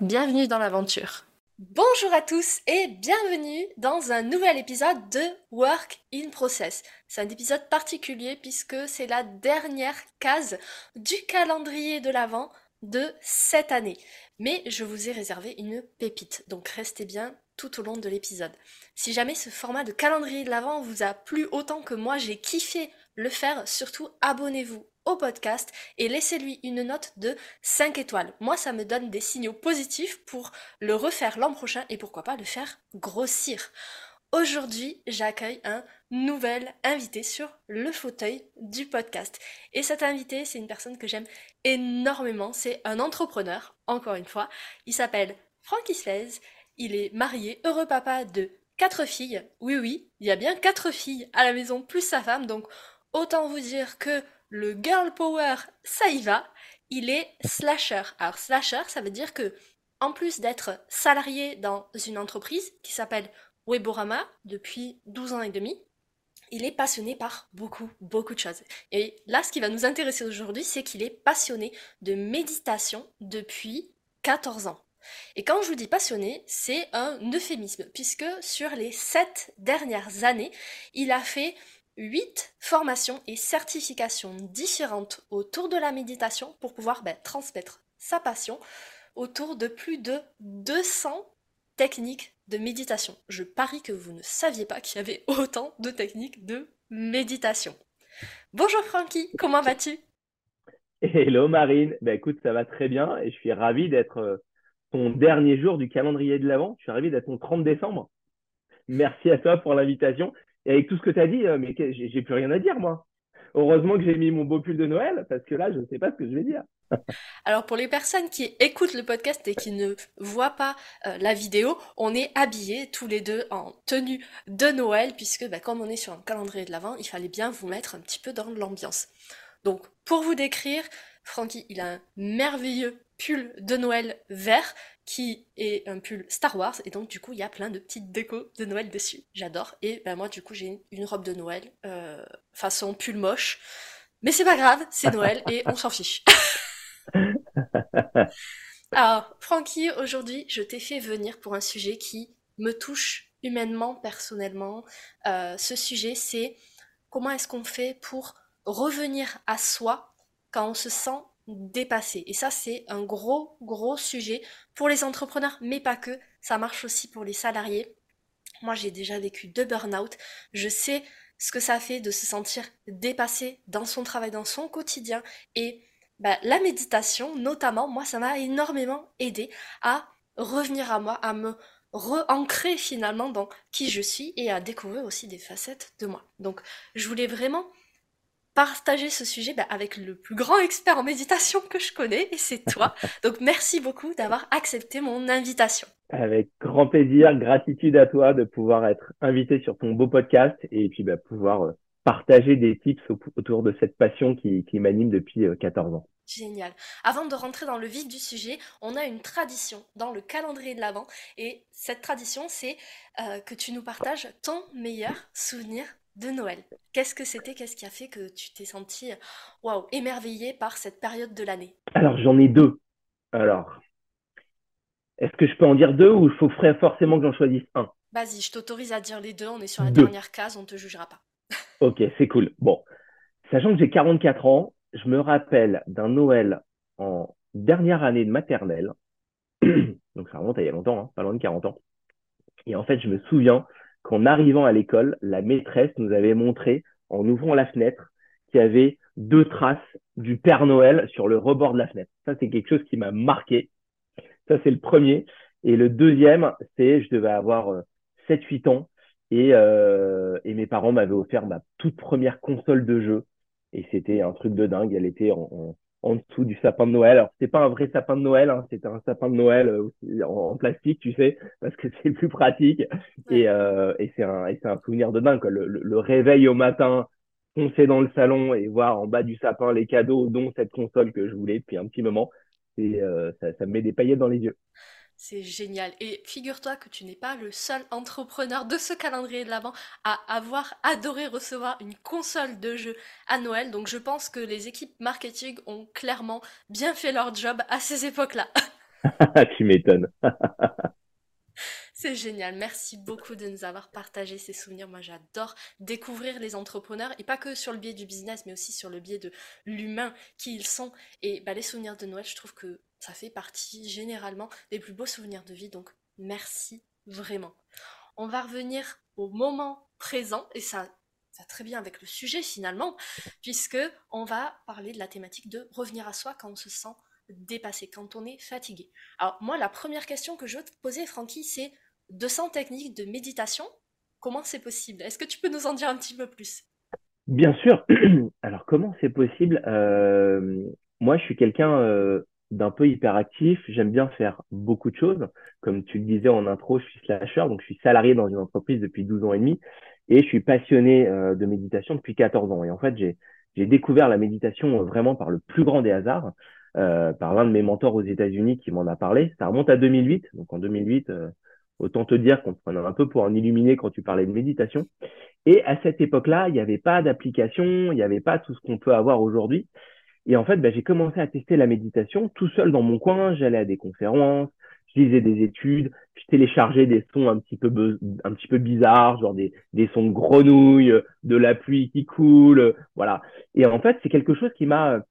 Bienvenue dans l'aventure. Bonjour à tous et bienvenue dans un nouvel épisode de Work in Process. C'est un épisode particulier puisque c'est la dernière case du calendrier de l'Avent de cette année. Mais je vous ai réservé une pépite, donc restez bien tout au long de l'épisode. Si jamais ce format de calendrier de l'Avent vous a plu autant que moi j'ai kiffé le faire, surtout abonnez-vous podcast et laissez-lui une note de 5 étoiles. Moi, ça me donne des signaux positifs pour le refaire l'an prochain et pourquoi pas le faire grossir. Aujourd'hui, j'accueille un nouvel invité sur le fauteuil du podcast. Et cet invité, c'est une personne que j'aime énormément. C'est un entrepreneur, encore une fois. Il s'appelle Franck Islez. Il est marié, heureux papa de quatre filles. Oui, oui, il y a bien quatre filles à la maison, plus sa femme. Donc, autant vous dire que le girl power, ça y va, il est slasher. Alors slasher, ça veut dire que en plus d'être salarié dans une entreprise qui s'appelle Weborama depuis 12 ans et demi, il est passionné par beaucoup, beaucoup de choses. Et là, ce qui va nous intéresser aujourd'hui, c'est qu'il est passionné de méditation depuis 14 ans. Et quand je vous dis passionné, c'est un euphémisme, puisque sur les 7 dernières années, il a fait 8 formations et certifications différentes autour de la méditation pour pouvoir ben, transmettre sa passion autour de plus de 200 techniques de méditation. Je parie que vous ne saviez pas qu'il y avait autant de techniques de méditation. Bonjour Francky, comment vas-tu? Hello Marine, ben écoute, ça va très bien et je suis ravi d'être euh, ton dernier jour du calendrier de l'Avent. Je suis ravi d'être ton 30 décembre. Merci à toi pour l'invitation. Et avec tout ce que tu as dit, euh, mais j'ai plus rien à dire, moi. Heureusement que j'ai mis mon beau pull de Noël, parce que là, je ne sais pas ce que je vais dire. Alors pour les personnes qui écoutent le podcast et qui ne voient pas euh, la vidéo, on est habillés tous les deux en tenue de Noël, puisque bah, comme on est sur un calendrier de l'Avent, il fallait bien vous mettre un petit peu dans l'ambiance. Donc pour vous décrire, Francky, il a un merveilleux pull de Noël vert qui est un pull Star Wars et donc du coup il y a plein de petites décos de Noël dessus. J'adore et ben moi du coup j'ai une robe de Noël euh, façon pull moche, mais c'est pas grave, c'est Noël et on s'en fiche. Alors Francky, aujourd'hui je t'ai fait venir pour un sujet qui me touche humainement, personnellement. Euh, ce sujet c'est comment est-ce qu'on fait pour revenir à soi quand on se sent dépasser. Et ça, c'est un gros, gros sujet pour les entrepreneurs, mais pas que. Ça marche aussi pour les salariés. Moi, j'ai déjà vécu deux burn-out. Je sais ce que ça fait de se sentir dépassé dans son travail, dans son quotidien. Et bah, la méditation, notamment, moi, ça m'a énormément aidé à revenir à moi, à me re-ancrer finalement dans qui je suis et à découvrir aussi des facettes de moi. Donc, je voulais vraiment partager ce sujet bah, avec le plus grand expert en méditation que je connais, et c'est toi. Donc merci beaucoup d'avoir accepté mon invitation. Avec grand plaisir, gratitude à toi de pouvoir être invité sur ton beau podcast et puis bah, pouvoir euh, partager des tips autour de cette passion qui, m'anime depuis 14 euh, ans. Génial. Avant de rentrer dans le vif du sujet, on a une tradition dans le calendrier de l'Avent. Et cette tradition, c'est euh, que tu nous partages ton meilleur souvenir de Noël. Qu'est-ce que c'était Qu'est-ce qui a fait que tu t'es senti waouh, émerveillé par cette période de l'année? Alors, j'en ai deux. Alors, est-ce que je peux en dire deux ou il faut forcément que j'en choisisse un? Vas-y, je t'autorise à dire les deux. On est sur la dernière case, on ne te jugera pas. ok, c'est cool. Bon, sachant que j'ai 44 ans, je me rappelle d'un Noël en dernière année de maternelle. Donc, ça remonte à il y a longtemps, hein, pas loin de 40 ans. Et en fait, je me souviens qu'en arrivant à l'école, la maîtresse nous avait montré, en ouvrant la fenêtre, qu'il y avait deux traces du Père Noël sur le rebord de la fenêtre. Ça, c'est quelque chose qui m'a marqué. Ça, c'est le premier. Et le deuxième, c'est, je devais avoir 7-8 euh, ans et, euh, et mes parents m'avaient offert ma toute première console de jeu. Et c'était un truc de dingue. Elle était dessous du sapin de Noël. Alors, c'est pas un vrai sapin de Noël, hein, c'était un sapin de Noël euh, en, plastique, tu sais, parce que c'est plus pratique. Et, euh, et c'est un, et c'est un souvenir de dingue, quoi. Le, le, réveil au matin, foncer dans le salon et voir en bas du sapin les cadeaux, dont cette console que je voulais depuis un petit moment, et euh, ça, ça me met des paillettes dans les yeux. C'est génial. Et figure-toi que tu n'es pas le seul entrepreneur de ce calendrier de l'Avent à avoir adoré recevoir une console de jeu à Noël. Donc je pense que les équipes marketing ont clairement bien fait leur job à ces époques-là. tu m'étonnes. C'est génial. Merci beaucoup de nous avoir partagé ces souvenirs. Moi, j'adore découvrir les entrepreneurs et pas que sur le biais du business, mais aussi sur le biais de l'humain qui ils sont. Et bah, les souvenirs de Noël, je trouve que ça fait partie généralement des plus beaux souvenirs de vie. Donc, merci vraiment. On va revenir au moment présent et ça va très bien avec le sujet finalement, puisque on va parler de la thématique de revenir à soi quand on se sent dépassé, quand on est fatigué. Alors moi, la première question que je veux te poser, Francky, c'est 200 techniques de méditation. Comment c'est possible? Est-ce que tu peux nous en dire un petit peu plus? Bien sûr. Alors, comment c'est possible? Euh, Moi, je suis quelqu'un euh, d'un peu hyperactif. J'aime bien faire beaucoup de choses. Comme tu le disais en intro, je suis slasher, donc je suis salarié dans une entreprise depuis 12 ans et demi et je suis passionné euh, de méditation depuis 14 ans. Et en fait, j'ai découvert la méditation vraiment par le plus grand des hasards, par l'un de mes mentors aux États-Unis qui m'en a parlé. Ça remonte à 2008. Donc en 2008, Autant te dire qu'on prenait un peu pour un illuminé quand tu parlais de méditation. Et à cette époque-là, il n'y avait pas d'application, il n'y avait pas tout ce qu'on peut avoir aujourd'hui. Et en fait, ben, j'ai commencé à tester la méditation tout seul dans mon coin. J'allais à des conférences, je lisais des études, je téléchargeais des sons un petit peu bizarres, genre des, des sons de grenouilles, de la pluie qui coule, voilà. Et en fait, c'est quelque chose qui m'a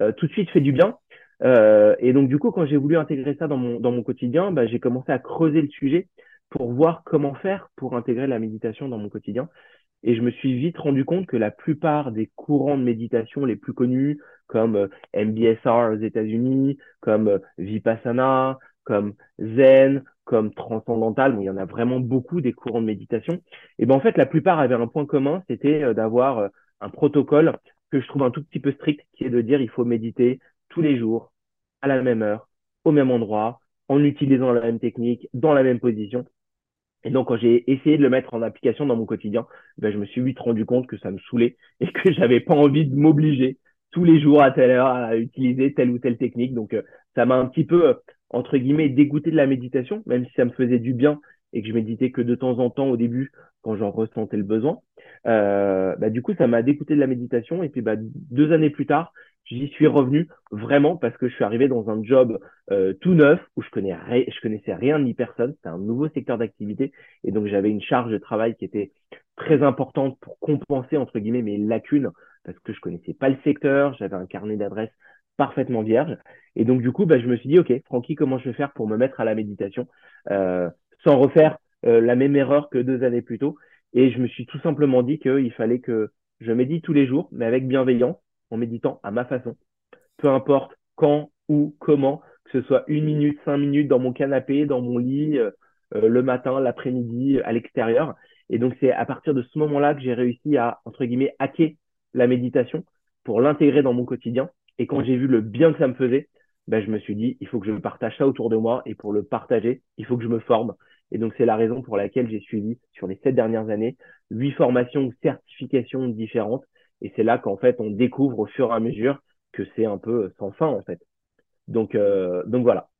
euh, tout de suite fait du bien euh, et donc, du coup, quand j'ai voulu intégrer ça dans mon, dans mon quotidien, bah, j'ai commencé à creuser le sujet pour voir comment faire pour intégrer la méditation dans mon quotidien. Et je me suis vite rendu compte que la plupart des courants de méditation les plus connus, comme euh, MBSR aux États-Unis, comme euh, Vipassana, comme Zen, comme Transcendantal, il y en a vraiment beaucoup des courants de méditation. Et ben en fait, la plupart avaient un point commun, c'était d'avoir un protocole que je trouve un tout petit peu strict, qui est de dire il faut méditer tous les jours à la même heure, au même endroit, en utilisant la même technique, dans la même position. Et donc, quand j'ai essayé de le mettre en application dans mon quotidien, ben, je me suis vite rendu compte que ça me saoulait et que j'avais pas envie de m'obliger tous les jours à telle heure à utiliser telle ou telle technique. Donc, euh, ça m'a un petit peu, euh, entre guillemets, dégoûté de la méditation, même si ça me faisait du bien et que je méditais que de temps en temps au début quand j'en ressentais le besoin. Euh, bah, du coup, ça m'a dégoûté de la méditation. Et puis, bah, deux années plus tard, j'y suis revenu vraiment parce que je suis arrivé dans un job euh, tout neuf où je connais je connaissais rien ni personne. C'était un nouveau secteur d'activité et donc j'avais une charge de travail qui était très importante pour compenser entre guillemets mes lacunes parce que je connaissais pas le secteur, j'avais un carnet d'adresses parfaitement vierge et donc du coup bah, je me suis dit ok Francky comment je vais faire pour me mettre à la méditation? Euh, sans refaire euh, la même erreur que deux années plus tôt et je me suis tout simplement dit qu'il fallait que je médite tous les jours mais avec bienveillance en méditant à ma façon. Peu importe quand, où, comment, que ce soit une minute, cinq minutes dans mon canapé, dans mon lit, euh, euh, le matin, l'après-midi, à l'extérieur. Et donc, c'est à partir de ce moment-là que j'ai réussi à, entre guillemets, hacker la méditation pour l'intégrer dans mon quotidien. Et quand j'ai vu le bien que ça me faisait, ben, je me suis dit, il faut que je partage ça autour de moi. Et pour le partager, il faut que je me forme. Et donc, c'est la raison pour laquelle j'ai suivi, sur les sept dernières années, huit formations ou certifications différentes et c'est là qu'en fait, on découvre au fur et à mesure que c'est un peu sans fin, en fait. Donc, euh, donc voilà.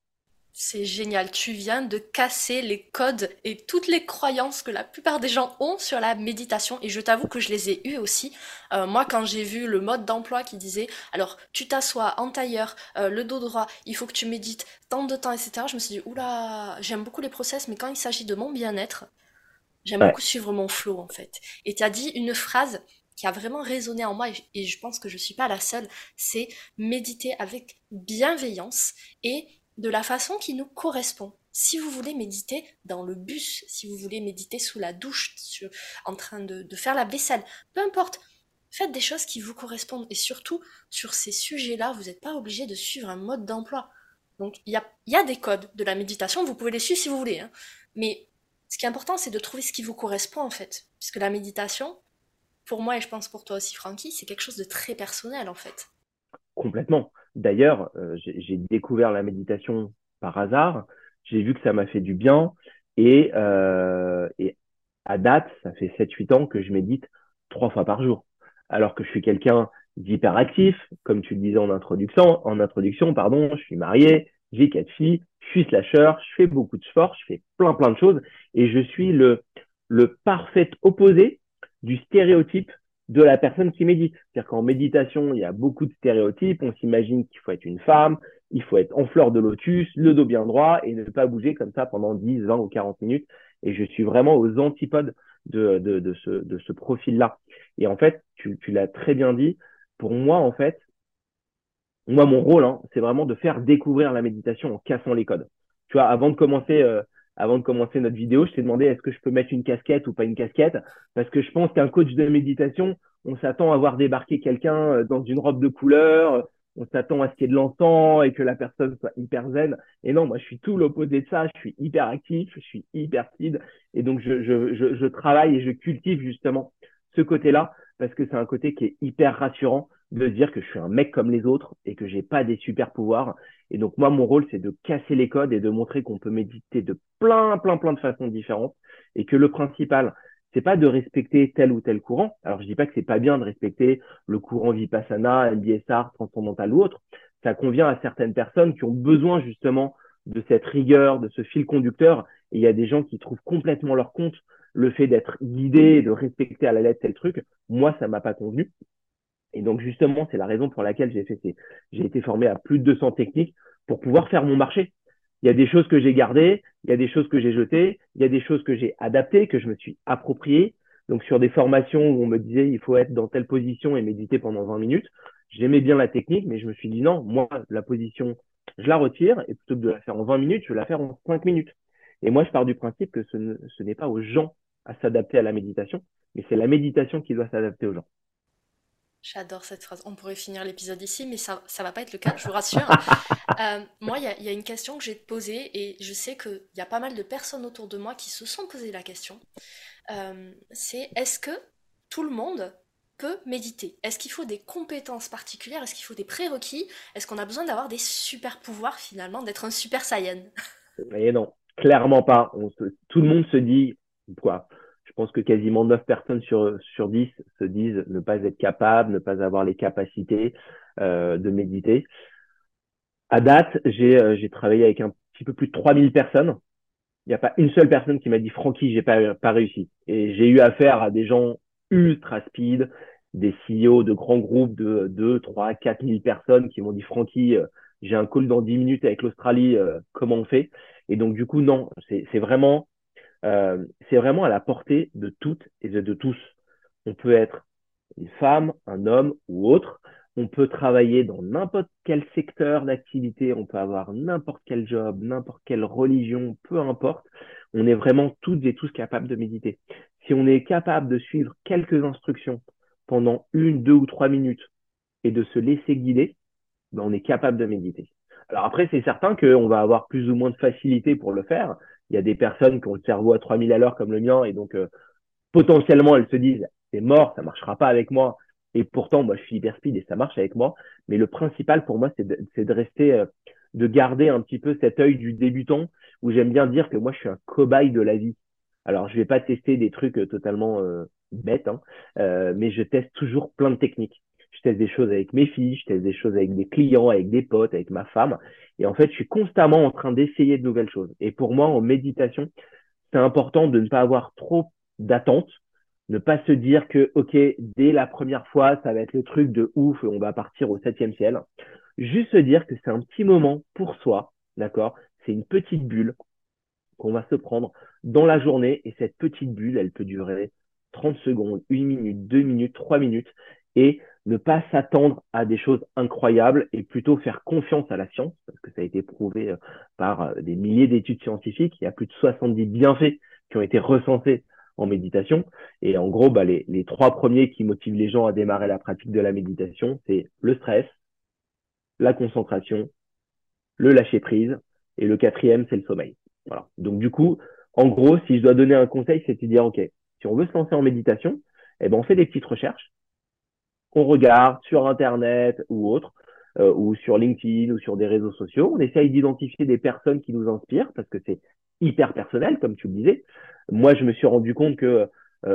C'est génial, tu viens de casser les codes et toutes les croyances que la plupart des gens ont sur la méditation et je t'avoue que je les ai eues aussi. Euh, moi quand j'ai vu le mode d'emploi qui disait alors tu t'assois en tailleur, euh, le dos droit, il faut que tu médites tant de temps, etc. Je me suis dit oula, j'aime beaucoup les process mais quand il s'agit de mon bien-être, j'aime beaucoup suivre mon flow en fait. Et tu as dit une phrase qui a vraiment résonné en moi, et je pense que je ne suis pas la seule, c'est méditer avec bienveillance et de la façon qui nous correspond. Si vous voulez méditer dans le bus, si vous voulez méditer sous la douche, en train de, faire la vaisselle, peu importe, faites des choses qui vous correspondent. Et surtout, sur ces sujets-là, vous n'êtes pas obligé de suivre un mode d'emploi. Donc, il y a, des codes de la méditation, vous pouvez les suivre si vous voulez. Hein. Mais ce qui est important, c'est de trouver ce qui vous correspond, en fait. Puisque la méditation, pour moi, et je pense pour toi aussi, Francky, c'est quelque chose de très personnel en fait. Complètement. D'ailleurs, euh, j'ai découvert la méditation par hasard. J'ai vu que ça m'a fait du bien. Et, euh, à date, ça fait 7-8 ans que je médite trois fois par jour. Alors que je suis quelqu'un d'hyperactif, comme tu le disais en introduction, pardon, je suis marié, j'ai quatre filles, je suis slasher, je fais beaucoup de sport, je fais plein plein de choses et je suis le parfait opposé du stéréotype de la personne qui médite. C'est-à-dire qu'en méditation, il y a beaucoup de stéréotypes. On s'imagine qu'il faut être une femme, il faut être en fleur de lotus, le dos bien droit et ne pas bouger comme ça pendant 10, 20 ou 40 minutes. Et je suis vraiment aux antipodes de, de, de ce, de ce profil-là. Et en fait, tu, tu l'as très bien dit, pour moi, en fait, moi, mon rôle, hein, c'est vraiment de faire découvrir la méditation en cassant les codes. Tu vois, avant de commencer, euh, avant de commencer notre vidéo, je t'ai demandé est-ce que je peux mettre une casquette ou pas une casquette, parce que je pense qu'un coach de méditation, on s'attend à voir débarquer quelqu'un euh, dans une robe de couleur, on s'attend à ce qu'il y ait de l'encens et que la personne soit hyper zen. Et non, moi, je suis tout l'opposé de ça. Je suis hyper actif, je suis hyper speed. Et donc, je, je, je, je travaille et je cultive justement ce côté-là parce que c'est un côté qui est hyper rassurant de dire que je suis un mec comme les autres et que j'ai pas des super pouvoirs. Et donc moi, mon rôle, c'est de casser les codes et de montrer qu'on peut méditer de plein, plein, plein de façons différentes et que le principal, c'est pas de respecter tel ou tel courant. Alors je dis pas que c'est pas bien de respecter le courant Vipassana, MBSR, transcendantal ou autre. Ça convient à certaines personnes qui ont besoin justement de cette rigueur, de ce fil conducteur. Et il y a des gens qui trouvent complètement leur compte le fait d'être guidé, de respecter à la lettre tel truc. Moi, ça m'a pas convenu. Et donc justement, c'est la raison pour laquelle j'ai fait ces... j'ai été formé à plus de 200 techniques pour pouvoir faire mon marché. Il y a des choses que j'ai gardées, il y a des choses que j'ai jetées, il y a des choses que j'ai adaptées, que je me suis appropriées. Donc sur des formations où on me disait il faut être dans telle position et méditer pendant 20 minutes, j'aimais bien la technique, mais je me suis dit non, moi la position, je la retire et plutôt que de la faire en 20 minutes, je vais la faire en 5 minutes. Et moi je pars du principe que ce, ce n'est pas aux gens à s'adapter à la méditation, mais c'est la méditation qui doit s'adapter aux gens. J'adore cette phrase. On pourrait finir l'épisode ici, mais ça ne va pas être le cas, je vous rassure. Euh, moi, il y, a une question que j'ai posée et je sais qu'il y a pas mal de personnes autour de moi qui se sont posées la question. Euh, c'est est-ce que tout le monde peut méditer? Est-ce qu'il faut des compétences particulières? Est-ce qu'il faut des prérequis? Est-ce qu'on a besoin d'avoir des super pouvoirs finalement, d'être un super saiyan? Et non, clairement pas. tout le monde se dit quoi? Je pense que quasiment 9 personnes sur, sur 10 se disent ne pas être capable, ne pas avoir les capacités euh, de méditer. À date, j'ai euh, travaillé avec un petit peu plus de 3000 personnes. Il n'y a pas une seule personne qui m'a dit Francky, j'ai pas, pas réussi. Et j'ai eu affaire à des gens ultra speed, des CEO de grands groupes de 2, 3, 4 000 personnes qui m'ont dit Francky, euh, j'ai un call dans 10 minutes avec l'Australie, euh, comment on fait? Et donc, du coup, non, c'est vraiment euh, c'est vraiment à la portée de toutes et de, tous. On peut être une femme, un homme ou autre. On peut travailler dans n'importe quel secteur d'activité. On peut avoir n'importe quel job, n'importe quelle religion, peu importe. On est vraiment toutes et tous capables de méditer. Si on est capable de suivre quelques instructions pendant une, deux ou trois minutes et de se laisser guider, ben on est capable de méditer. Alors après, c'est certain qu'on va avoir plus ou moins de facilité pour le faire il y a des personnes qui ont le cerveau à 3000 à l'heure comme le mien et donc euh, potentiellement elles se disent c'est mort, ça marchera pas avec moi. Et pourtant, moi, je suis hyper speed et ça marche avec moi. Mais le principal pour moi, c'est de, rester, euh, de garder un petit peu cet œil du débutant où j'aime bien dire que moi, je suis un cobaye de la vie. Alors, je vais pas tester des trucs euh, totalement bêtes, hein, mais je teste toujours plein de techniques teste des choses avec mes filles, je teste des choses avec des clients, avec des potes, avec ma femme. Et en fait, je suis constamment en train d'essayer de nouvelles choses. Et pour moi, en méditation, c'est important de ne pas avoir trop d'attentes, ne pas se dire que, OK, dès la première fois, ça va être le truc de ouf, on va partir au septième ciel. Juste se dire que c'est un petit moment pour soi, d'accord? C'est une petite bulle qu'on va se prendre dans la journée. Et cette petite bulle, elle peut durer 30 secondes, une minute, deux minutes, trois minutes. Et ne pas s'attendre à des choses incroyables et plutôt faire confiance à la science, parce que ça a été prouvé euh, par euh, des milliers d'études scientifiques. Il y a plus de 70 bienfaits qui ont été recensés en méditation. Et en gros, bah, les, les trois premiers qui motivent les gens à démarrer la pratique de la méditation, c'est le stress, la concentration, le lâcher prise, et le quatrième, c'est le sommeil. Voilà. Donc du coup, en gros, si je dois donner un conseil, c'est de dire, OK, si on veut se lancer en méditation, eh ben, on fait des petites recherches on regarde sur Internet ou autre. ou sur LinkedIn ou sur des réseaux sociaux. On essaye d'identifier des personnes qui nous inspirent parce que c'est hyper personnel, comme tu le disais. Moi, je me suis rendu compte que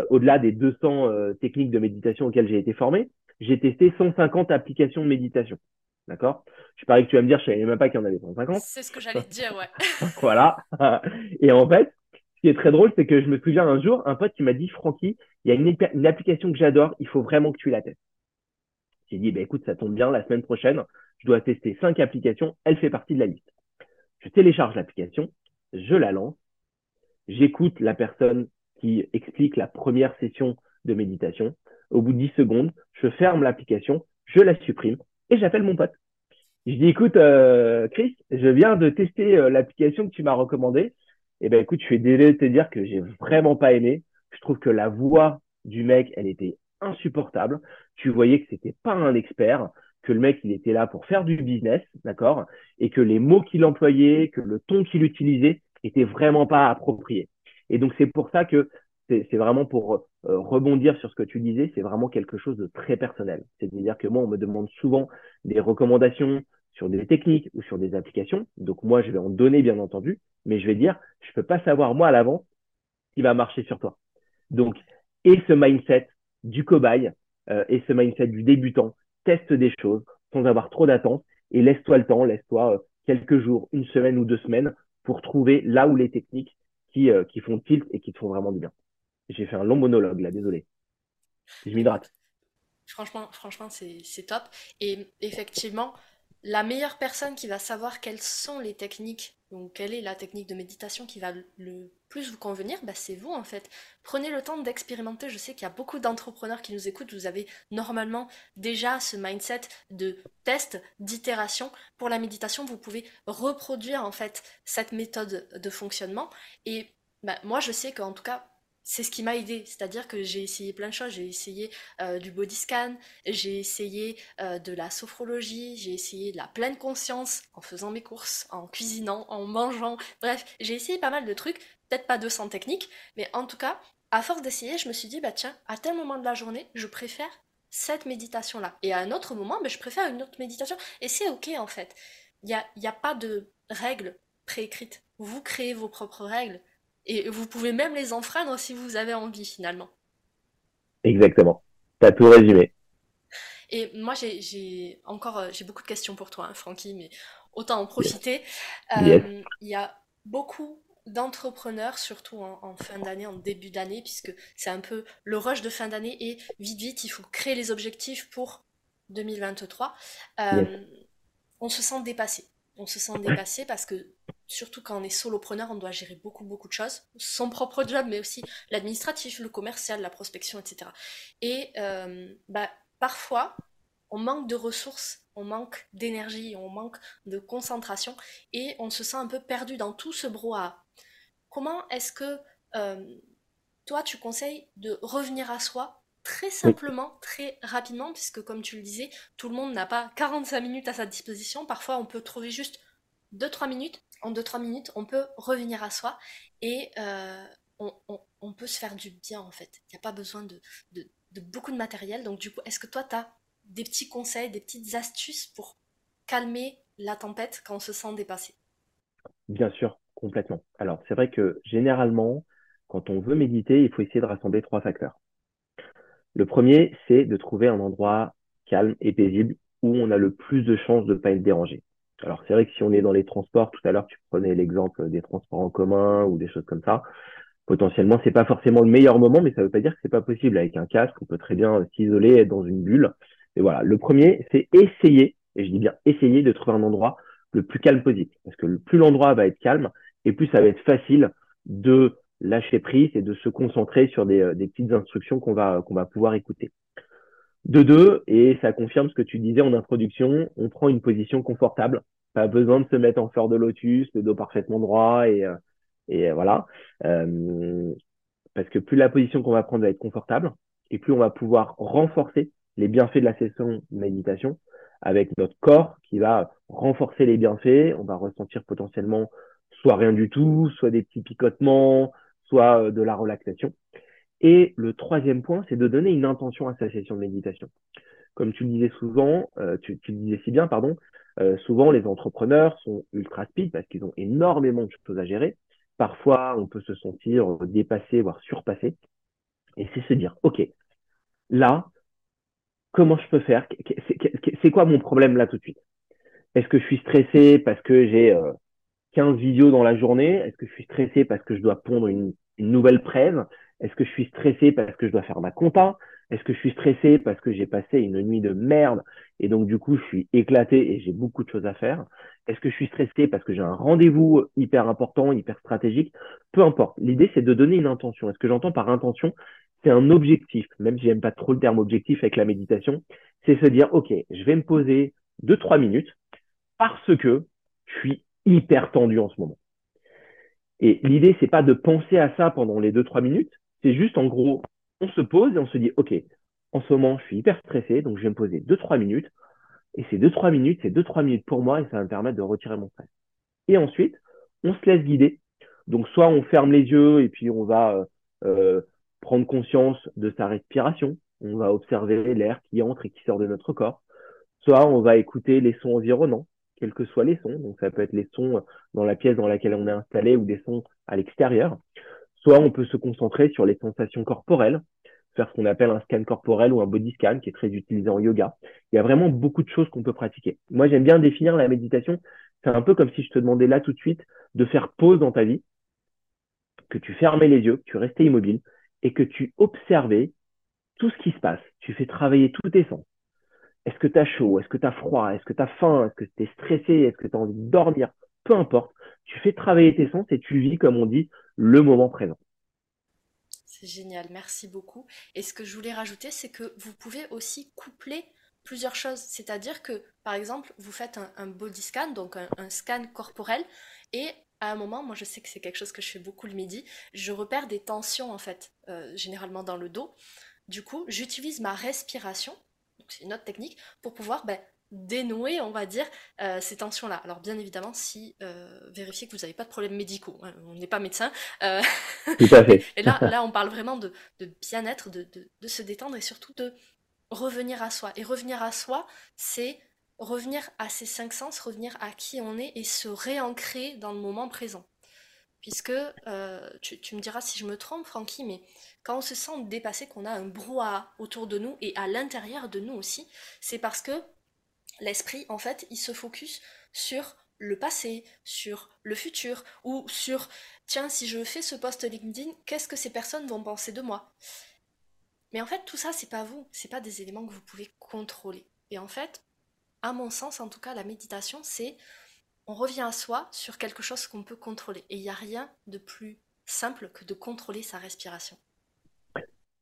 au-delà des 200 techniques de méditation auxquelles j'ai été formé, j'ai testé 150 applications de méditation. D'accord? Je parie que tu vas me dire, je savais même pas qu'il y en avait 150. C'est ce que j'allais te dire, ouais. voilà. Et en fait, ce qui est très drôle, c'est que je me souviens un jour, un pote qui m'a dit, Francky, il y a une, application que j'adore, il faut vraiment que tu la testes. J'ai dit, bah, écoute, ça tombe bien, la semaine prochaine, je dois tester cinq applications, elle fait partie de la liste. Je télécharge l'application, je la lance, j'écoute la personne qui explique la première session de méditation. Au bout de 10 secondes, je ferme l'application, je la supprime et j'appelle mon pote. Je dis, écoute, euh, Chris, je viens de tester euh, l'application que tu m'as recommandée. Eh ben, écoute, je suis désolé de te dire que j'ai vraiment pas aimé. Je trouve que la voix du mec, elle était insupportable. Tu voyais que c'était pas un expert, que le mec, il était là pour faire du business, d'accord, et que les mots qu'il employait, que le ton qu'il utilisait, était vraiment pas approprié. Et donc, c'est pour ça que c'est vraiment pour euh, rebondir sur ce que tu disais, c'est vraiment quelque chose de très personnel. C'est-à-dire que moi, on me demande souvent des recommandations sur des techniques ou sur des applications. Donc moi, je vais en donner, bien entendu, mais je vais dire, je peux pas savoir moi à l'avance ce qui va marcher sur toi. Donc, et ce mindset du cobaye euh, et ce mindset du débutant, teste des choses sans avoir trop d'attente et laisse-toi le temps, laisse-toi euh, quelques jours, une semaine ou deux semaines pour trouver là où les techniques qui, qui font tilt et qui te font vraiment du bien. J'ai fait un long monologue là, désolé. Je m'hydrate. Franchement, franchement c'est top. Et effectivement, la meilleure personne qui va savoir quelles sont les techniques, donc quelle est la technique de méditation qui va le plus vous convenir, bah c'est vous en fait. Prenez le temps d'expérimenter. Je sais qu'il y a beaucoup d'entrepreneurs qui nous écoutent. Vous avez normalement déjà ce mindset de test, d'itération. Pour la méditation, vous pouvez reproduire en fait cette méthode de fonctionnement. Et bah, moi, je sais qu'en tout cas, c'est ce qui m'a aidé. C'est-à-dire que j'ai essayé plein de choses. J'ai essayé euh, du body scan, j'ai essayé euh, de la sophrologie, j'ai essayé de la pleine conscience en faisant mes courses, en cuisinant, en mangeant. Bref, j'ai essayé pas mal de trucs. Peut-être pas 200 techniques, mais en tout cas, à force d'essayer, je me suis dit, bah tiens, à tel moment de la journée, je préfère cette méditation-là. Et à un autre moment, bah, je préfère une autre méditation. Et c'est ok en fait. Il n'y a, y a pas de règles préécrites. Vous créez vos propres règles. Et vous pouvez même les enfreindre si vous avez envie finalement. Exactement. Tu as tout résumé. Et moi, j'ai encore euh, j'ai beaucoup de questions pour toi, hein, Francky, mais autant en profiter. Euh, il y a beaucoup d'entrepreneurs, surtout en, fin d'année, en début d'année, puisque c'est un peu le rush de fin d'année et vite, vite, il faut créer les objectifs pour 2023. Euh, on se sent dépassé. On se sent dépassé parce que surtout quand on est solopreneur, on doit gérer beaucoup, beaucoup de choses. Son propre job, mais aussi l'administratif, le commercial, la prospection, etc. Et euh, bah, parfois, on manque de ressources, on manque d'énergie, on manque de concentration et on se sent un peu perdu dans tout ce brouhaha. Comment est-ce que euh, toi, tu conseilles de revenir à soi très simplement, très rapidement, puisque comme tu le disais, tout le monde n'a pas 45 minutes à sa disposition. Parfois, on peut trouver juste 2-3 minutes en 2-3 minutes, on peut revenir à soi et euh, on, peut se faire du bien en fait. Il n'y a pas besoin de, beaucoup de matériel. Donc du coup, est-ce que toi, tu as des petits conseils, des petites astuces pour calmer la tempête quand on se sent dépassé? Bien sûr, complètement. Alors c'est vrai que généralement, quand on veut méditer, il faut essayer de rassembler trois facteurs. Le premier, c'est de trouver un endroit calme et paisible où on a le plus de chances de ne pas être dérangé. Alors c'est vrai que si on est dans les transports, tout à l'heure tu prenais l'exemple des transports en commun ou des choses comme ça, potentiellement c'est pas forcément le meilleur moment, mais ça veut pas dire que c'est pas possible. Avec un casque, on peut très bien s'isoler, être dans une bulle. Et voilà, le premier, c'est essayer, et je dis bien essayer de trouver un endroit le plus calme possible, parce que plus l'endroit va être calme, et plus ça va être facile de lâcher prise et de se concentrer sur des, des petites instructions qu'on va qu'on va pouvoir écouter. De deux, et ça confirme ce que tu disais en introduction, on prend une position confortable. Pas besoin de se mettre en fleur de lotus, le dos parfaitement droit et, euh, et euh, voilà. Euh, parce que plus la position qu'on va prendre va être confortable, et plus on va pouvoir renforcer les bienfaits de la session de méditation avec notre corps qui va renforcer les bienfaits. On va ressentir potentiellement soit rien du tout, soit des petits picotements, soit de la relaxation. Et le troisième point, c'est de donner une intention à sa session de méditation. comme tu le disais souvent, euh, tu, disais si bien, pardon, euh, souvent les entrepreneurs sont ultra speed parce qu'ils ont énormément de choses à gérer. Parfois, on peut se sentir dépassé, voire surpassé. Et c'est se dire, OK, là, comment je peux faire? C'est quoi mon problème là tout de suite? Est-ce que je suis stressé parce que j'ai 15 euh, vidéos dans la journée. Est-ce que je suis stressé parce que je dois pondre une, nouvelle presse Est-ce que je suis stressé parce que je dois faire ma compta Est-ce que je suis stressé parce que j'ai passé une nuit de merde et donc du coup je suis éclaté et j'ai beaucoup de choses à faire? Est-ce que je suis stressé parce que j'ai un rendez-vous hyper important, hyper stratégique? Peu importe. L'idée c'est de donner une intention. est ce que j'entends par intention, c'est un objectif, même si j'aime pas trop le terme objectif avec la méditation, c'est se dire, OK, je vais me poser deux, trois minutes parce que je suis hyper tendu en ce moment. Et l'idée, c'est pas de penser à ça pendant les deux, trois minutes. C'est juste, en gros, on se pose et on se dit, OK, en ce moment, je suis hyper stressé, donc je vais me poser deux, trois minutes. Et ces deux, trois minutes, c'est deux, trois minutes pour moi et ça va me permettre de retirer mon stress. Et ensuite, on se laisse guider. Donc, soit on ferme les yeux et puis on va euh, euh prendre conscience de sa respiration. On va observer l'air qui entre et qui sort de notre corps. Soit on va écouter les sons environnants, quels que soient les sons. Donc ça peut être les sons dans la pièce dans laquelle on est installé ou des sons à l'extérieur. Soit on peut se concentrer sur les sensations corporelles, faire ce qu'on appelle un scan corporel ou un body scan qui est très utilisé en yoga. Il y a vraiment beaucoup de choses qu'on peut pratiquer. Moi, j'aime bien définir la méditation. C'est un peu comme si je te demandais là tout de suite de faire pause dans ta vie, que tu fermais les yeux, que tu restais immobile et que tu observais tout ce qui se passe. Tu fais travailler tous tes sens. Est-ce que tu as chaud? Est-ce que tu as froid? Est-ce que tu as faim? Est-ce que tu es stressé? Est-ce que tu as envie de dormir? Peu importe. Tu fais travailler tes sens et tu vis, comme on dit, le moment présent. C'est génial, merci beaucoup. Et ce que je voulais rajouter, c'est que vous pouvez aussi coupler plusieurs choses. C'est-à-dire que, par exemple, vous faites un, body scan, donc un scan corporel, et à un moment, moi je sais que c'est quelque chose que je fais beaucoup le midi, je repère des tensions en fait, euh, généralement dans le dos. Du coup, j'utilise ma respiration, c'est une autre technique, pour pouvoir ben, dénouer, on va dire, euh, ces tensions-là. Alors bien évidemment, si euh, vérifiez que vous n'avez pas de problèmes médicaux, hein, on n'est pas médecin. Tout à fait. et là, là, on parle vraiment de, bien-être, de, de se détendre et surtout de revenir à soi. Et revenir à soi, c'est revenir à ces cinq sens, revenir à qui on est et se réancrer dans le moment présent. Puisque, euh, tu, me diras si je me trompe, Francky, mais quand on se sent dépassé, qu'on a un brouhaha autour de nous et à l'intérieur de nous aussi, c'est parce que l'esprit, en fait, il se focus sur le passé, sur le futur, ou sur, tiens, si je fais ce post LinkedIn, qu'est-ce que ces personnes vont penser de moi? Mais en fait, tout ça, c'est pas vous, c'est pas des éléments que vous pouvez contrôler. Et en fait, à mon sens en tout cas, la méditation, c'est on revient à soi sur quelque chose qu'on peut contrôler. Et il n'y a rien de plus simple que de contrôler sa respiration.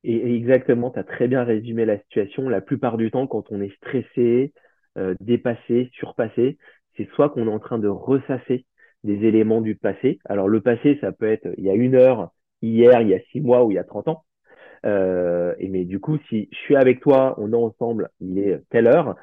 Et exactement, tu as très bien résumé la situation. La plupart du temps, quand on est stressé, euh, dépassé, surpassé, c'est soit qu'on est en train de ressasser des éléments du passé. Alors le passé, ça peut être il y a une heure, hier, il y a six mois ou il y a 30 ans. Euh, et mais du coup, si je suis avec toi, on est ensemble, il est telle heure,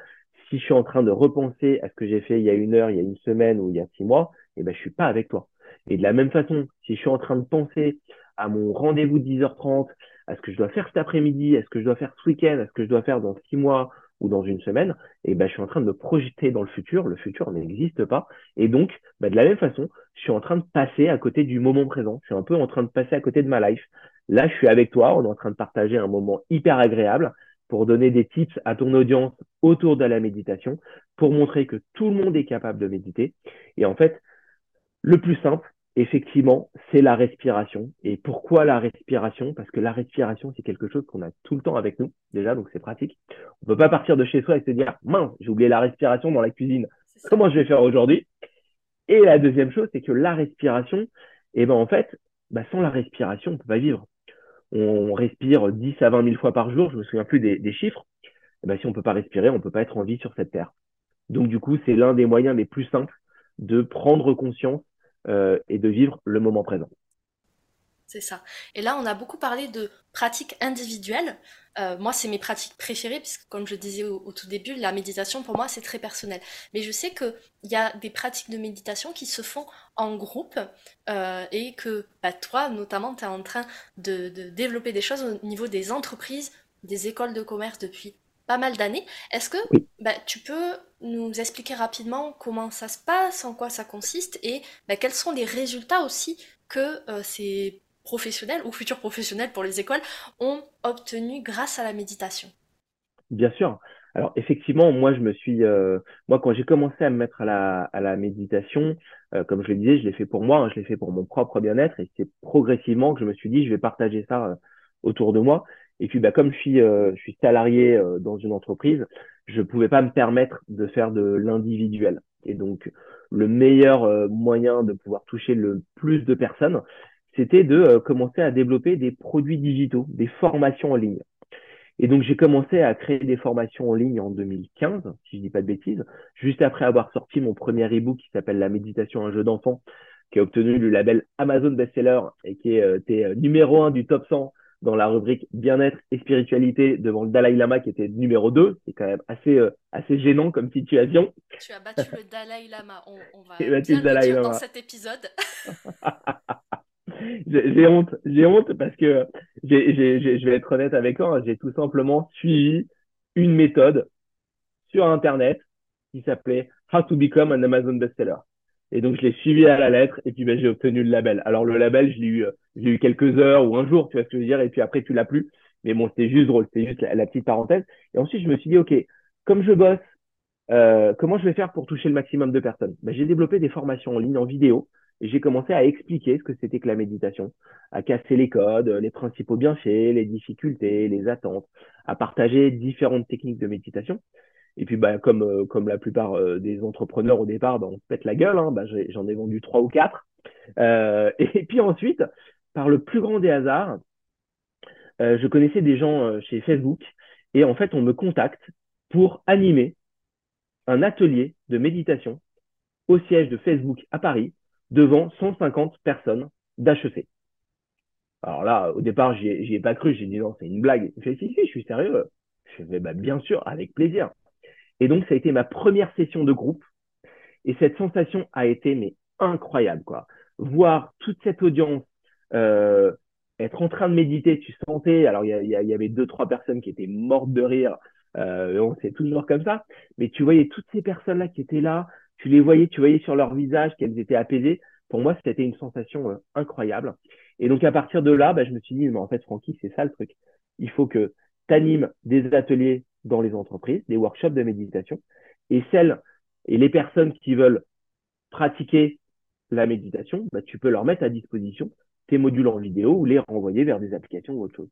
si je suis en train de repenser à ce que j'ai fait il y a une heure, il y a une semaine ou il y a six mois, eh ben, je suis pas avec toi. Et de la même façon, si je suis en train de penser à mon rendez-vous de 10h30, à ce que je dois faire cet après-midi, à ce que je dois faire ce week-end, à ce que je dois faire dans six mois ou dans une semaine, eh ben, je suis en train de me projeter dans le futur. Le futur n'existe pas. Et donc, ben, de la même façon, je suis en train de passer à côté du moment présent. Je suis un peu en train de passer à côté de ma life. Là, je suis avec toi. On est en train de partager un moment hyper agréable pour donner des tips à ton audience autour de la méditation, pour montrer que tout le monde est capable de méditer. Et en fait, le plus simple, effectivement, c'est la respiration. Et pourquoi la respiration? Parce que la respiration, c'est quelque chose qu'on a tout le temps avec nous, déjà, donc c'est pratique. On peut pas partir de chez soi et se dire, mince, j'ai oublié la respiration dans la cuisine. Comment je vais faire aujourd'hui? Et la deuxième chose, c'est que la respiration, eh ben en fait, bah, sans la respiration, on peut pas vivre on respire 10 à 20 000 fois par jour, je me souviens plus des, chiffres, eh ben, si on ne peut pas respirer, on ne peut pas être en vie sur cette terre. Donc du coup, c'est l'un des moyens les plus simples de prendre conscience euh, et de vivre le moment présent. C'est ça. Et là, on a beaucoup parlé de pratiques individuelles. Euh, moi, c'est mes pratiques préférées, puisque comme je disais au, tout début, la méditation, pour moi, c'est très personnel. Mais je sais qu'il y a des pratiques de méditation qui se font en groupe euh, et que bah, toi, notamment, tu es en train de, développer des choses au niveau des entreprises, des écoles de commerce depuis pas mal d'années. Est-ce que bah, tu peux nous expliquer rapidement comment ça se passe, en quoi ça consiste et bah, quels sont les résultats aussi que ces professionnels ou futurs professionnels pour les écoles ont obtenus grâce à la méditation Bien sûr. Alors effectivement, moi je me suis, euh, moi quand j'ai commencé à me mettre à la, à la méditation, euh, comme je le disais, je l'ai fait pour moi, hein, je l'ai fait pour mon propre bien-être, et c'est progressivement que je me suis dit je vais partager ça euh, autour de moi. Et puis bah comme je suis, je suis salarié dans une entreprise, je pouvais pas me permettre de faire de l'individuel. Et donc le meilleur moyen de pouvoir toucher le plus de personnes, c'était de commencer à développer des produits digitaux, des formations en ligne. Et donc, j'ai commencé à créer des formations en ligne en 2015, si je dis pas de bêtises, juste après avoir sorti mon premier ebook qui s'appelle La méditation, un jeu d'enfant, qui a obtenu le label Amazon Bestseller et qui était euh, numéro un du top 100 dans la rubrique bien-être et spiritualité devant le Dalai Lama qui était numéro 2. C'est quand même assez, euh, assez gênant comme situation. Tu as battu le Dalai Lama. On, on va bien le dire dans cet épisode. j'ai honte, j'ai honte parce que je vais être honnête avec toi, hein, j'ai tout simplement suivi une méthode sur Internet qui s'appelait How to Become an Amazon Bestseller. Et donc, je l'ai suivi à la lettre et puis ben, j'ai obtenu le label. Alors, le label, je l'ai eu, j'ai eu quelques heures ou un jour, tu vois ce que je veux dire, et puis après, tu l'as plus. Mais bon, c'était juste drôle, c'était juste la, petite parenthèse. Et ensuite, je me suis dit, OK, comme je bosse, euh, comment je vais faire pour toucher le maximum de personnes? Ben, J'ai développé des formations en ligne, en vidéo, j'ai commencé à expliquer ce que c'était que la méditation, à casser les codes, les principaux bienfaits, les difficultés, les attentes, à partager différentes techniques de méditation. Et puis, bah, comme, euh, comme la plupart euh, des entrepreneurs au départ, bah, on se pète la gueule. Hein, bah, j'en ai vendu trois ou quatre. Euh, et puis ensuite, par le plus grand des hasards, je connaissais des gens chez Facebook et en fait, on me contacte pour animer un atelier de méditation au siège de Facebook à Paris devant 150 personnes d'HEC. Alors là, au départ, j'y ai, ai, pas cru. J'ai dit non, c'est une blague. Il fait si, si, je suis sérieux. Je fais bah, bien sûr, avec plaisir. Et donc, ça a été ma première session de groupe. Et cette sensation a été mais incroyable, quoi. Voir toute cette audience euh, être en train de méditer, tu sentais. Alors, il y, y, avait deux, trois personnes qui étaient mortes de rire. Euh, c'est toujours comme ça. Mais tu voyais toutes ces personnes-là qui étaient là, tu les voyais, tu voyais sur leur visage qu'elles étaient apaisées. Pour moi, c'était une sensation euh, incroyable. Et donc, à partir de là, bah, je me suis dit, mais en fait, Francky, c'est ça le truc. Il faut que tu animes des ateliers dans les entreprises, des workshops de méditation, et celles et les personnes qui veulent pratiquer la méditation, bah, tu peux leur mettre à disposition tes modules en vidéo ou les renvoyer vers des applications ou autre chose.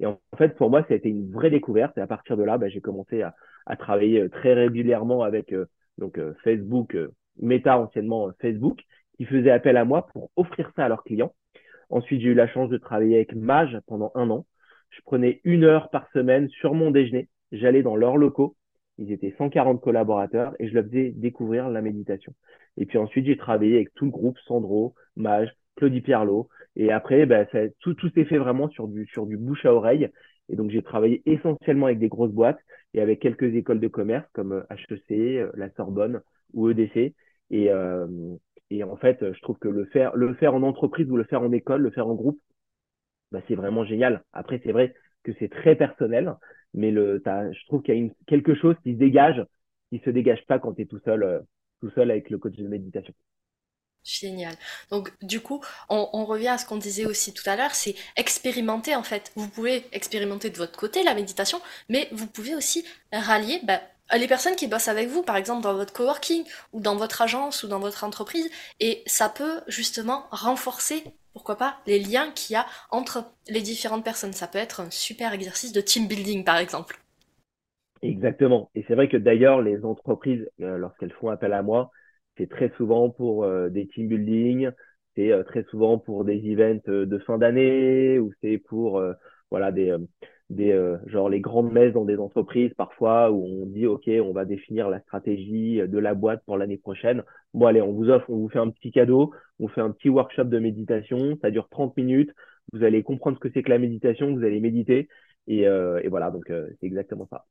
Et en fait, pour moi, ça a été une vraie découverte. Et à partir de là, bah, j'ai commencé à, travailler euh, très régulièrement avec euh, donc euh, Facebook, euh, Meta anciennement euh, Facebook, qui faisait appel à moi pour offrir ça à leurs clients. Ensuite, j'ai eu la chance de travailler avec Mage pendant un an. Je prenais une heure par semaine sur mon déjeuner. J'allais dans leurs locaux. Ils étaient 140 collaborateurs et je leur faisais découvrir la méditation. Et puis ensuite, j'ai travaillé avec tout le groupe, Sandro, Mage, Claudie Pierlot. Et après, ça, tout, tout s'est fait vraiment sur du, sur du bouche à oreille. Et donc, j'ai travaillé essentiellement avec des grosses boîtes et avec quelques écoles de commerce comme HEC, euh, la Sorbonne ou EDC. Et, euh, et en fait, je trouve que le faire, le faire en entreprise ou le faire en école, le faire en groupe, bah, c'est vraiment génial. Après, c'est vrai que c'est très personnel, mais le, je trouve qu'il y a une, quelque chose qui se dégage, qui se dégage pas quand tu es tout seul, euh, tout seul avec le coach de méditation. Génial. Donc du coup, on, revient à ce qu'on disait aussi tout à l'heure, c'est expérimenter en fait. Vous pouvez expérimenter de votre côté la méditation, mais vous pouvez aussi rallier bah, les personnes qui bossent avec vous, par exemple dans votre coworking ou dans votre agence ou dans votre entreprise, et ça peut justement renforcer, pourquoi pas, les liens qu'il y a entre les différentes personnes. Ça peut être un super exercice de team building par exemple. Exactement. Et c'est vrai que d'ailleurs, les entreprises, euh, lorsqu'elles font appel à moi, c'est très souvent pour euh, des team building, c'est euh, très souvent pour des events euh, de fin d'année ou c'est pour voilà des des genre les grandes messes dans des entreprises parfois où on dit ok on va définir la stratégie de la boîte pour l'année prochaine. Bon allez on vous offre on vous fait un petit cadeau, on fait un petit workshop de méditation, ça dure 30 minutes, vous allez comprendre ce que c'est que la méditation, vous allez méditer et, et voilà donc c'est exactement ça.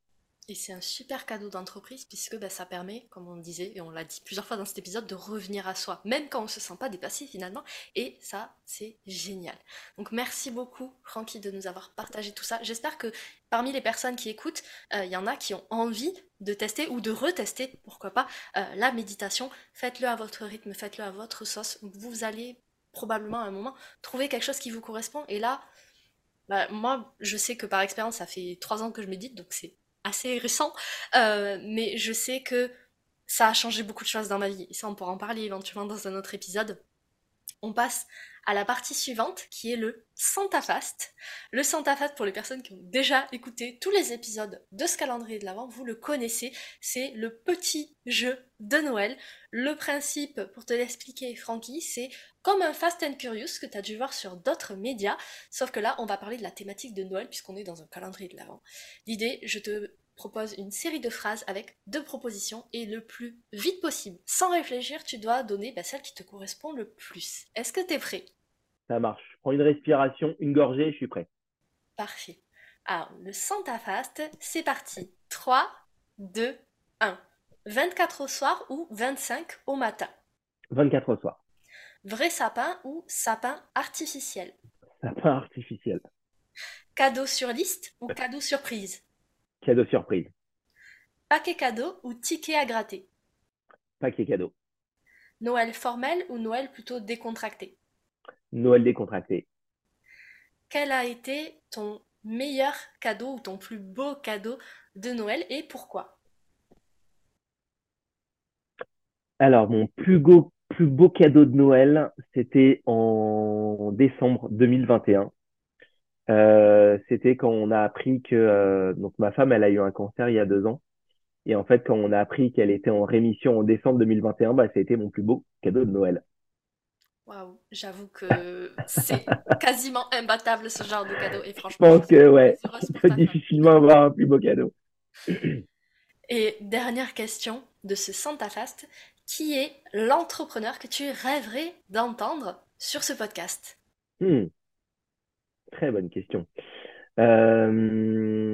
Et c'est un super cadeau d'entreprise puisque ben, ça permet, comme on disait, et on l'a dit plusieurs fois dans cet épisode, de revenir à soi, même quand on ne se sent pas dépassé finalement. Et ça, c'est génial. Donc merci beaucoup, Francky, de nous avoir partagé tout ça. J'espère que parmi les personnes qui écoutent, euh, il y en a qui ont envie de tester ou de retester, pourquoi pas, euh, la méditation. Faites-le à votre rythme, faites-le à votre sauce. Vous allez probablement à un moment trouver quelque chose qui vous correspond. Et là, bah, moi, je sais que par expérience, ça fait trois ans que je médite, donc c'est assez récent, euh, mais je sais que ça a changé beaucoup de choses dans ma vie. Et ça, on pourra en parler éventuellement dans un autre épisode. On passe à la partie suivante qui est le Santa Fast. Le Santa Fast, pour les personnes qui ont déjà écouté tous les épisodes de ce calendrier de l'Avent, vous le connaissez, c'est le petit jeu de Noël. Le principe, pour te l'expliquer, Francky, c'est comme un Fast and Curious que tu as dû voir sur d'autres médias, sauf que là, on va parler de la thématique de Noël puisqu'on est dans un calendrier de l'Avent. L'idée, je te propose une série de phrases avec deux propositions et le plus vite possible. Sans réfléchir, tu dois donner bah, celle qui te correspond le plus. Est-ce que tu es prêt? Ça marche. Je prends une respiration, une gorgée, je suis prêt. Parfait. Alors, le Santa Fast, c'est parti. 3, 2, 1. 24 au soir ou 25 au matin? 24 au soir. Vrai sapin ou sapin artificiel? Sapin artificiel. Cadeau sur liste ou cadeau surprise? Cadeau surprise. Paquet cadeau ou ticket à gratter? Paquet cadeau. Noël formel ou Noël plutôt décontracté? Noël décontracté. Quel a été ton meilleur cadeau ou ton plus beau cadeau de Noël et pourquoi? Alors, mon plus beau, plus beau cadeau de Noël, c'était en décembre 2021. Euh, c'était quand on a appris que euh, donc ma femme elle a eu un cancer il y a deux ans et en fait quand on a appris qu'elle était en rémission en décembre 2021 bah été mon plus beau cadeau de Noël. Waouh, j'avoue que c'est quasiment imbattable ce genre de cadeau et franchement. Je pense que ouais, on peut difficilement avoir un plus beau cadeau. Et dernière question de ce Santa Fast, qui est l'entrepreneur que tu rêverais d'entendre sur ce podcast hmm. Très bonne question. Euh,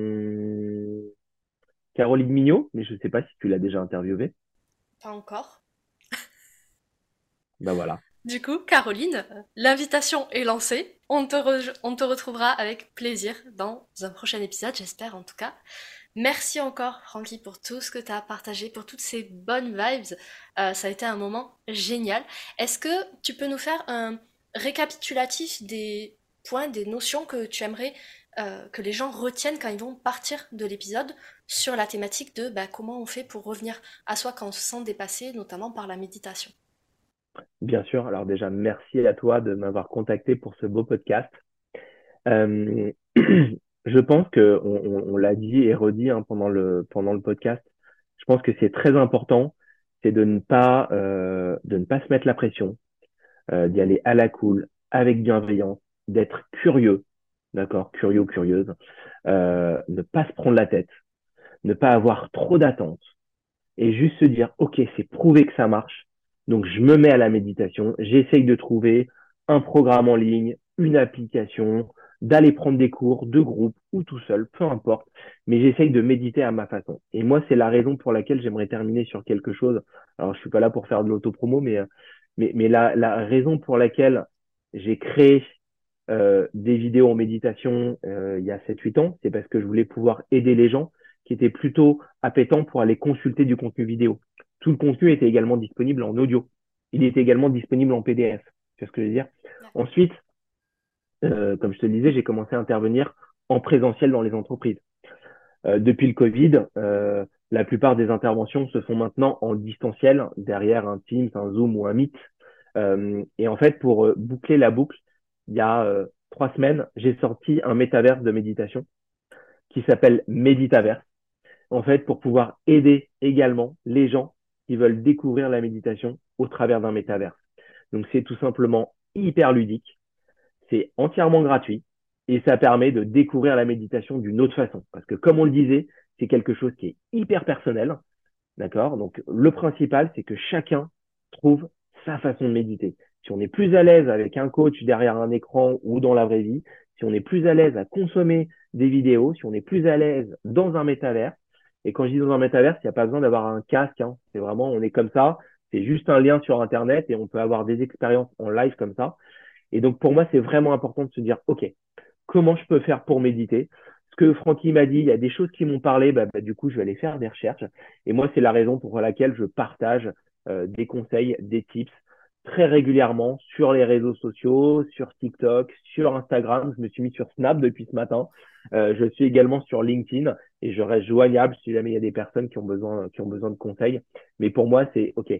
Caroline Mignot, mais je ne sais pas si tu l'as déjà interviewée. Pas encore. ben voilà. Du coup, Caroline, l'invitation est lancée. On te, on te retrouvera avec plaisir dans un prochain épisode, j'espère en tout cas. Merci encore, Francky, pour tout ce que tu as partagé, pour toutes ces bonnes vibes. Euh, ça a été un moment génial. Est-ce que tu peux nous faire un récapitulatif des points, des notions que tu aimerais euh, que les gens retiennent quand ils vont partir de l'épisode sur la thématique de bah, comment on fait pour revenir à soi quand on se sent dépassé, notamment par la méditation? Bien sûr. Alors déjà, merci à toi de m'avoir contacté pour ce beau podcast. Euh, je pense que on, l'a dit et redit hein, pendant le podcast. Je pense que c'est très important, c'est de ne pas euh, se mettre la pression, d'y aller à la cool, avec bienveillance, d'être curieux, d'accord, curieux curieuse, euh, ne pas se prendre la tête, ne pas avoir trop d'attentes et juste se dire, ok, c'est prouvé que ça marche, donc je me mets à la méditation, j'essaye de trouver un programme en ligne, une application, d'aller prendre des cours de groupe ou tout seul, peu importe, mais j'essaye de méditer à ma façon. Et moi, c'est la raison pour laquelle j'aimerais terminer sur quelque chose. Alors, je suis pas là pour faire de l'autopromo, mais, mais, mais la, la raison pour laquelle j'ai créé euh, des vidéos en méditation euh, il y a 7-8 ans, c'est parce que je voulais pouvoir aider les gens qui étaient plutôt appétents pour aller consulter du contenu vidéo. Tout le contenu était également disponible en audio. Il était également disponible en PDF. C'est ce que je veux dire? Ensuite, euh, comme je te le disais, j'ai commencé à intervenir en présentiel dans les entreprises. Euh, depuis le Covid, euh, la plupart des interventions se font maintenant en distanciel, derrière un Teams, un Zoom ou un Meet. et en fait, pour boucler la boucle, il y a euh, trois semaines, j'ai sorti un métaverse de méditation qui s'appelle Méditaverse. En fait, pour pouvoir aider également les gens qui veulent découvrir la méditation au travers d'un métaverse. Donc, c'est tout simplement hyper ludique. C'est entièrement gratuit et ça permet de découvrir la méditation d'une autre façon. Parce que, comme on le disait, c'est quelque chose qui est hyper personnel. D'accord? Donc, le principal, c'est que chacun trouve sa façon de méditer si on est plus à l'aise avec un coach derrière un écran ou dans la vraie vie, si on est plus à l'aise à consommer des vidéos, si on est plus à l'aise dans un métavers, Et quand je dis dans un métaverse, il n'y a pas besoin d'avoir un casque. Hein. C'est vraiment, on est comme ça. C'est juste un lien sur Internet et on peut avoir des expériences en live comme ça. Et donc, pour moi, c'est vraiment important de se dire, OK, comment je peux faire pour méditer? Ce que Francky m'a dit, il y a des choses qui m'ont parlé, bah, bah, du coup, je vais aller faire des recherches. Et moi, c'est la raison pour laquelle je partage euh, des conseils, des tips très régulièrement sur les réseaux sociaux, sur TikTok, sur Instagram. Je me suis mis sur Snap depuis ce matin. Euh, je suis également sur LinkedIn et je reste joignable si jamais il y a des personnes qui ont besoin, qui ont besoin de conseils. Mais pour moi, c'est OK.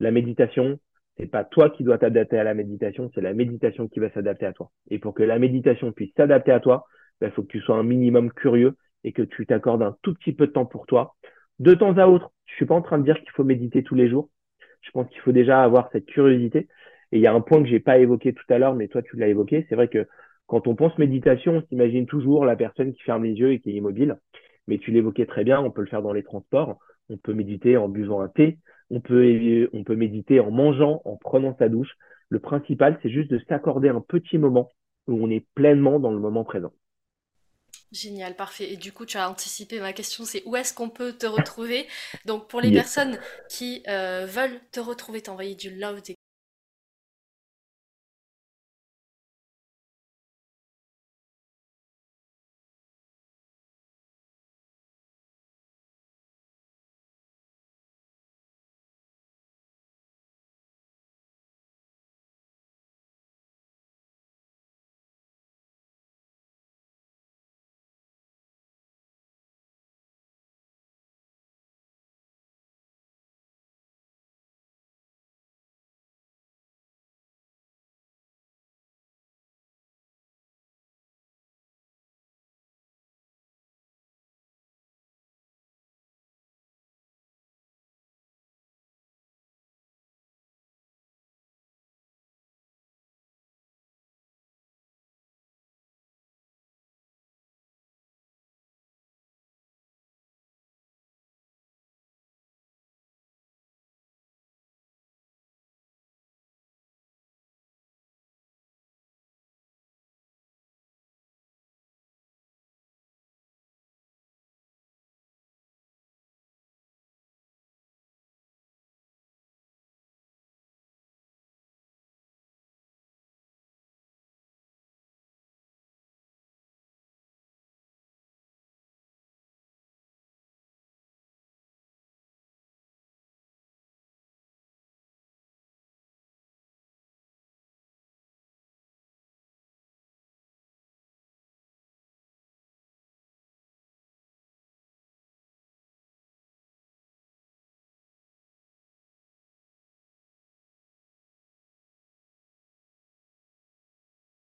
La méditation, c'est pas toi qui dois t'adapter à la méditation, c'est la méditation qui va s'adapter à toi. Et pour que la méditation puisse s'adapter à toi, il bah, faut que tu sois un minimum curieux et que tu t'accordes un tout petit peu de temps pour toi. De temps à autre, je suis pas en train de dire qu'il faut méditer tous les jours. Je pense qu'il faut déjà avoir cette curiosité. Et il y a un point que j'ai pas évoqué tout à l'heure, mais toi tu l'as évoqué. C'est vrai que quand on pense méditation, on s'imagine toujours la personne qui ferme les yeux et qui est immobile. Mais tu l'évoquais très bien, on peut le faire dans les transports. On peut méditer en buvant un thé. On peut, on peut méditer en mangeant, en prenant sa douche. Le principal, c'est juste de s'accorder un petit moment où on est pleinement dans le moment présent. Génial, parfait. Et du coup, tu as anticipé ma question, c'est où est-ce qu'on peut te retrouver? Donc, pour les personnes qui euh, veulent te retrouver, t'envoyer du love,